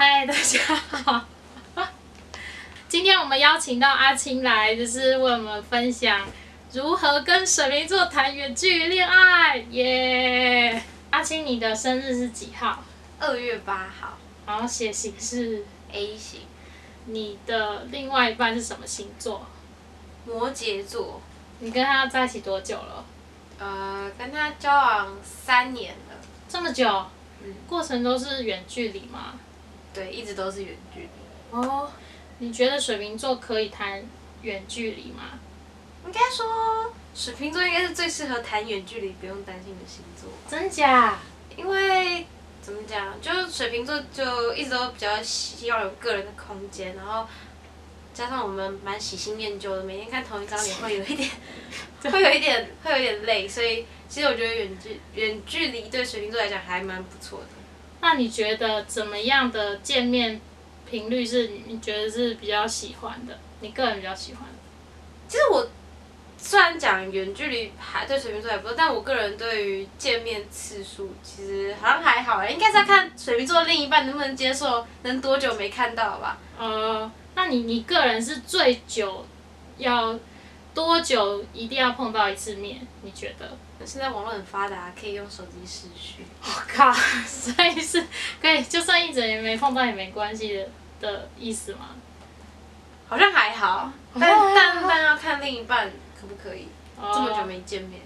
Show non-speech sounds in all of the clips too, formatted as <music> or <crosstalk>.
嗨，大家好。<laughs> 今天我们邀请到阿青来，就是为我们分享如何跟水瓶座谈远距离恋爱。耶！阿青，你的生日是几号？二月八号然后血型是 A 型，你的另外一半是什么星座？摩羯座。你跟他在一起多久了？呃，跟他交往三年了，这么久？嗯过程都是远距离吗？对，一直都是远距离。哦，你觉得水瓶座可以谈远距离吗？应该说，水瓶座应该是最适合谈远距离不用担心的星座，真假？因为怎么讲，就是水瓶座就一直都比较希望有个人的空间，然后加上我们蛮喜新厌旧的，每天看同一张脸会有一点，<laughs> 会有一点，会有一点累，所以其实我觉得远距远距离对水瓶座来讲还蛮不错的。那你觉得怎么样的见面频率是你觉得是比较喜欢的？你个人比较喜欢的？其实我虽然讲远距离还对水瓶座还不错，但我个人对于见面次数其实好像还好哎，应该是要看水瓶座另一半能不能接受，能多久没看到吧。呃，那你你个人是最久要多久一定要碰到一次面？你觉得？现在网络很发达，可以用手机视讯。我 <laughs> 靠，所以是可以就算一整年没碰到也没关系的的意思吗？好像还好，但哦 <laughs> 但但要看另一半可不可以，这么久哦没见面。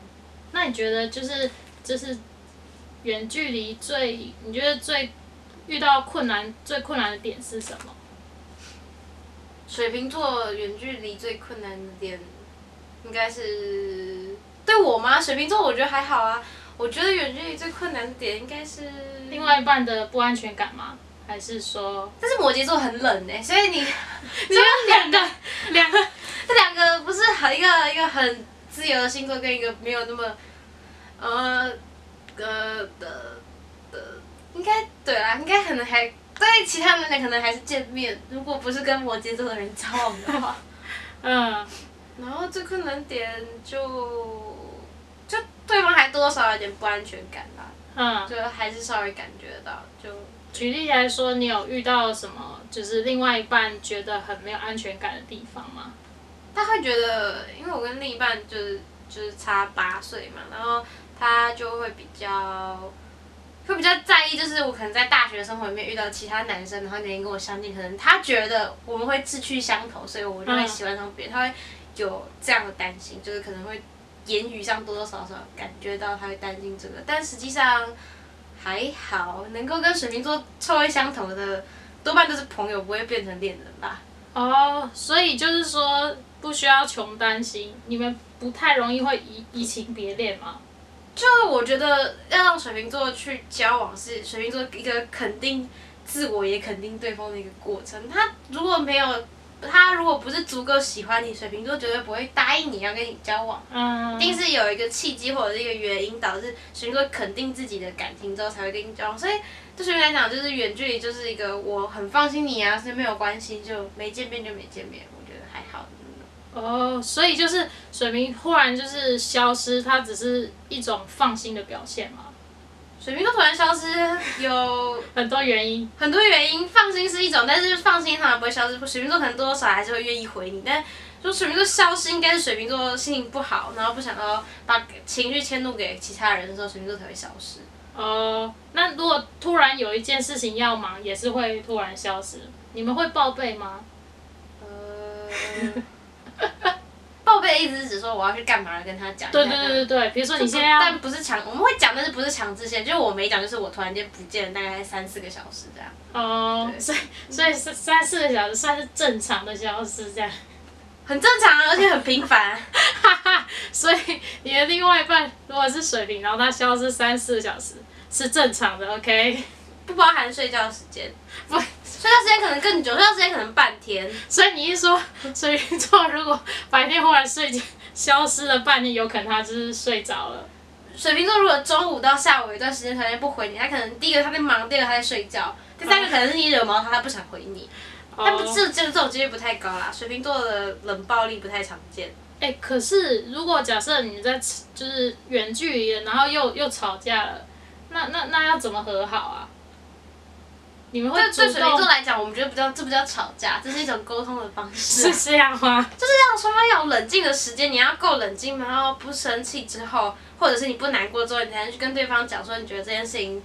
那你觉得就是就是远距离最你觉得最遇到困难最困难的点是什么？水瓶座远距离最困难的点，应该是对我吗？水瓶座我觉得还好啊，我觉得远距离最困难的点应该是另外一半的不安全感吗？还是说但是摩羯座很冷哎、所以你你有两个两个 <laughs> 这两个不是很一个一个很自由的星座，跟一个没有那么呃呃的的，应该对啦，应该可能还对其他人可能还是见面，如果不是跟摩羯座的人交往的话，<laughs> 嗯然后这困难点就就对方还多多少少有点不安全感吧，嗯，就还是稍微感觉到就。举例来说，你有遇到什么就是另外一半觉得很没有安全感的地方吗？他会觉得，因为我跟另一半就是就是差八岁嘛，然后他就会比较会比较在意，就是我可能在大学生活里面遇到其他男生，然后年龄跟我相近，可能他觉得我们会志趣相投，所以我就会喜欢上别人，他会有这样的担心，就是可能会言语上多多少少感觉到他会担心这个，但实际上还好，能够跟水瓶座臭味相投的，多半都是朋友，不会变成恋人吧。哦，所以就是说不需要穷担心，你们不太容易会移移情别恋吗？就我觉得要让水瓶座去交往，是水瓶座一个肯定自我也肯定对方的一个过程。他如果没有，他如果不是足够喜欢你，水瓶座绝对不会答应你要跟你交往。嗯，一定是有一个契机或者是一个原因导致水瓶座肯定自己的感情之后才会跟你交往。所以对水瓶来讲，就是远距离就是一个我很放心你啊，所以没有关系，就没见面就没见面，我觉得还好。哦，所以就是水瓶忽然就是消失，它只是一种放心的表现嘛，水瓶座突然消失有很多原因。很多原因，放心是一种，但是放心通常不会消失。水瓶座可能多多少少还是会愿意回你，但就水瓶座消失，应该是水瓶座心情不好，然后不想要把情绪迁怒给其他人的时候，水瓶座才会消失。哦，那如果突然有一件事情要忙，也是会突然消失，你们会报备吗？呃，报备的意思是指说我要去干嘛，跟他讲。对对对对对，比如说你就不现在要但不是强，我们会讲，但是不是强制性，就是我没讲，就是我突然间不见了，大概三四个小时这样。哦，对所以所以三三四个小时算是正常的消失这样，很正常啊，而且很频繁。哈哈。所以你的另外一半如果是水瓶，然后他消失三四个小时是正常的，OK？不包含睡觉时间，不，睡觉时间可能更久，睡觉时间可能半天。所以你一说水瓶座如果白天忽然睡觉消失了半天，有可能他就是睡着了。水瓶座如果中午到下午有一段时间突然不回你，他可能第一个他在忙，第二个他在睡觉，第三个可能是你惹毛他，他不想回你。但不哦这这这种几率不太高啦，水瓶座的冷暴力不太常见。哎、可是如果假设你在就是远距离的，然后又又吵架了，那那那要怎么和好啊？你们会主对对水瓶座来讲，我们觉得不叫这不叫吵架，这是一种沟通的方式啊、是这样吗？就是让双方要有冷静的时间，你要够冷静，然后不生气之后，或者是你不难过之后，你才能去跟对方讲说，你觉得这件事情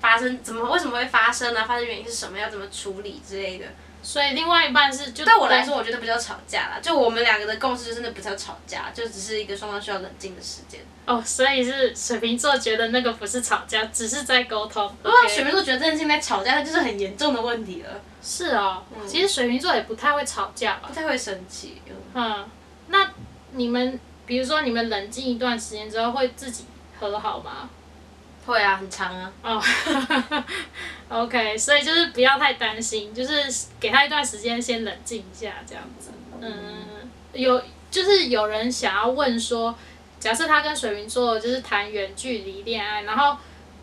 发生怎么为什么会发生啊？发生原因是什么？要怎么处理之类的。所以另外一半是就对我来说，我觉得不叫吵架啦，就我们两个的共识就是那不叫吵架，就只是一个双方需要冷静的时间。哦，所以是水瓶座觉得那个不是吵架，只是在沟通。如果水瓶座觉得这件事情在吵架，那就是很严重的问题了，是哦，嗯其实水瓶座也不太会吵架吧不？太会生气。嗯嗯，那你们比如说你们冷静一段时间之后会自己和好吗？会啊，很长啊。哦，<laughs> OK，所以就是不要太担心，就是给他一段时间先冷静一下，这样子。嗯，有就是有人想要问说，假设他跟水瓶座就是谈远距离恋爱，然后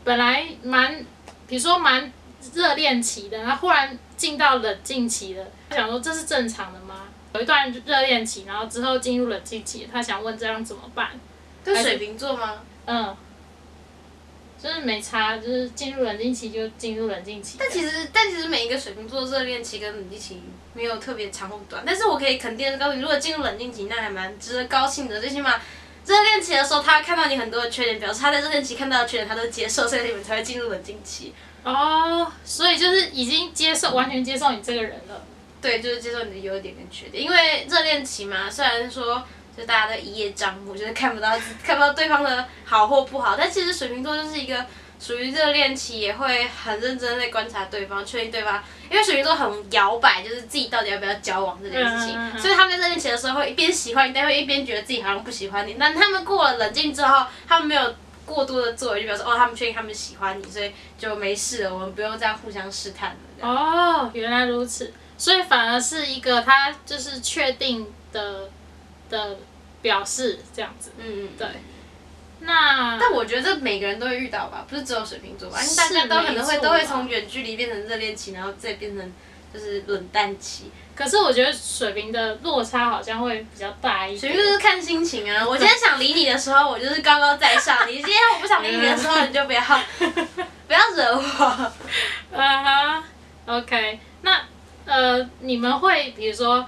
本来蛮，比如说蛮热恋期的，然后忽然进到冷静期了，他想说这是正常的吗？有一段热恋期，然后之后进入冷静期，他想问这样怎么办？跟水瓶座吗？嗯，就是没差，就是进入冷静期就进入冷静期。但其实，但其实每一个水瓶座热恋期跟冷静期没有特别长或短，但是我可以肯定的告诉你，如果进入冷静期，那还蛮值得高兴的。最起码热恋期的时候，他看到你很多的缺点，表示他在热恋期看到的缺点他都接受，所以你们才会进入冷静期。哦，所以就是已经接受，完全接受你这个人了。对，就是接受你的优点跟缺点，因为热恋期嘛，虽然说就大家都一叶障目，就是看不到看不到对方的好或不好，但其实水瓶座就是一个属于热恋期，也会很认真在观察对方，确定对方，因为水瓶座很摇摆，就是自己到底要不要交往这件事情，嗯嗯嗯所以他们在热恋期的时候会一边喜欢你，但会一边觉得自己好像不喜欢你。但他们过了冷静之后，他们没有。过多的作为就表示哦，他们确定他们喜欢你，所以就没事了，我们不用这样互相试探了。哦，原来如此，所以反而是一个他就是确定的的表示这样子。嗯嗯，对。那但我觉得每个人都会遇到吧，不是只有水瓶座吧？因为大家都可能会都会从远距离变成热恋期，然后再变成就是冷淡期。可是我觉得水瓶的落差好像会比较大一点。水瓶就是看心情啊。我今天想理你的时候，我就是高高在上；你今天我不想理你的时候，你就不要 <laughs> 不要惹我。<laughs> 嗯哼，OK，那呃，你们会比如说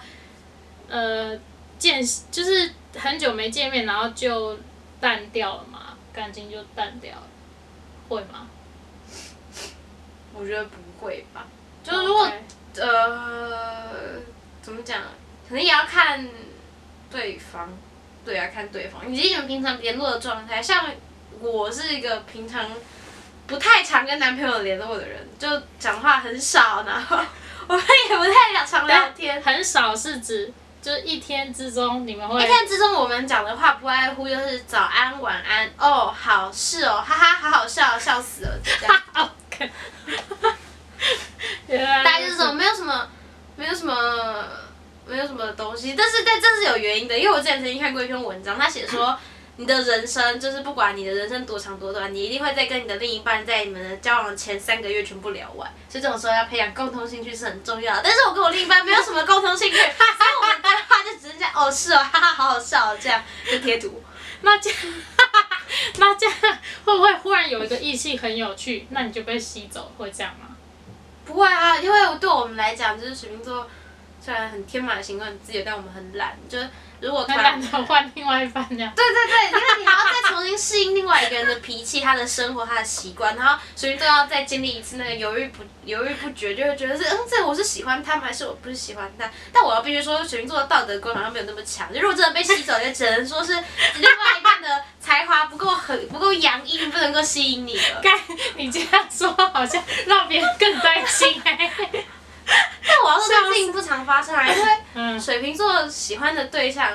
呃见，就是很久没见面，然后就淡掉了嘛，感情就淡掉了，会吗？<laughs> 我觉得不会吧？就是如果呃，怎么讲？可能也要看对方，对啊，看对方，以及你们平常联络的状态。像我是一个平常不太常跟男朋友联络的人，就讲话很少，然后 <laughs> 我们也不太常聊天。很少是指就是一天之中你们会一天之中，我们讲的话不外乎就是早安、晚安，哦，好是哦，哈哈，好好笑，笑死了，这样。<laughs> OK，<laughs> 原来大家就是这种，没有什么，没有什么，没有什么东西。但是，但这是有原因的，因为我之前曾经看过一篇文章，他写说，你的人生就是不管你的人生多长多短，你一定会在跟你的另一半在你们的交往前三个月全部聊完。所以这种时候要培养共同兴趣是很重要的。但是我跟我另一半没有什么共同兴趣，所以我们对话就只是这样，哦是哦，哈哈，好好笑哦，这样就贴图。那这样，那这样会不会忽然有一个异性很有趣，那你就被吸走，会这样吗？不会啊，因为对我们来讲，就是水瓶座虽然很天马行空、很自由，但我们很懒。就是如果突那然懒得换另外一半这样。对对对，因为你还要再重新适应另外一个人的脾气、他的生活、他的习惯，然后所以都要再经历一次那个犹豫不犹豫不决，就会觉得是嗯，这我是喜欢他吗？还是我不是喜欢他？但我要必须说，水瓶座的道德观好像没有那么强。就如果真的被吸走，也只能说是另外一半的才华不够很不够洋溢，不能够吸引你了。该 <laughs> <laughs> 你这样说，好像让别人更担心我要说这件事情不常发生啊，因为 <laughs> 嗯，水瓶座喜欢的对象，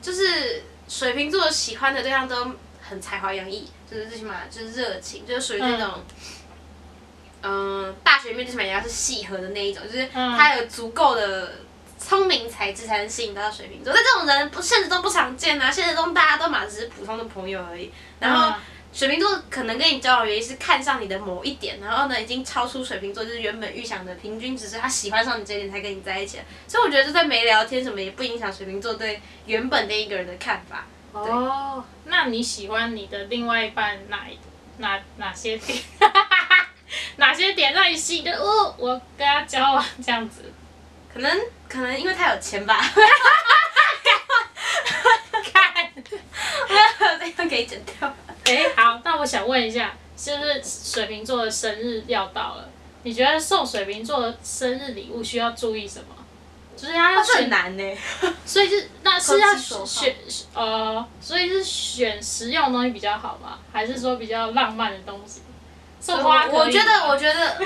就是水瓶座喜欢的对象都很才华洋溢，就是最起码就是热情，就是属于那种，嗯、大学里面最起码也要是契合的那一种，就是嗯他有足够的聪明才智才能吸引到水瓶座。但这种人不现实中不常见啊，现实中大家都嘛只是普通的朋友而已。然后嗯水瓶座可能跟你交往原因是看上你的某一点，然后呢已经超出水瓶座就是原本预想的平均值，是他喜欢上你这一点才跟你在一起的。所以我觉得就算没聊天什么，也不影响水瓶座对原本那一个人的看法。哦，那你喜欢你的另外一半哪一哪哪些点？哪些点让你吸引的？哦，我跟他交往这样子。可能可能因为他有钱吧。<laughs> 看，<laughs> <laughs> 这样可以剪掉。我想问一下，是不是水瓶座的生日要到了，你觉得送水瓶座的生日礼物需要注意什么？就是他要选，难呢。<laughs> 所以是那是要选呃，所以是选实用的东西比较好吗？还是说比较浪漫的东西？送花可以吗我觉得，我觉得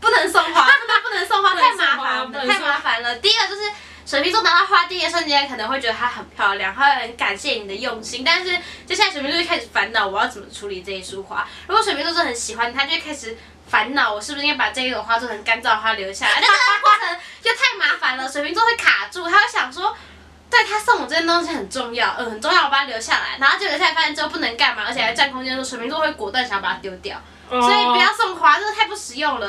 不能送花，<laughs> 真的不能送花，太麻烦了，太麻烦了。第一个就是水瓶座拿到花第一瞬间，可能会觉得它很漂亮，他会很感谢你的用心，但是接下来水瓶座就开始烦恼，我要怎么处理这一束花。如果水瓶座真的很喜欢，他就会开始烦恼，我是不是应该把这一朵花做成干燥花留下来？<laughs> 但这个过程就太麻烦了，水瓶座会卡住，他会想说。对他送我这件东西很重要，嗯，很重要，我把它留下来，然后就留下来发现之后不能干嘛，而且还占空间的时候，水瓶座会果断想要把它丢掉。哦，所以不要送花，这个太不实用了。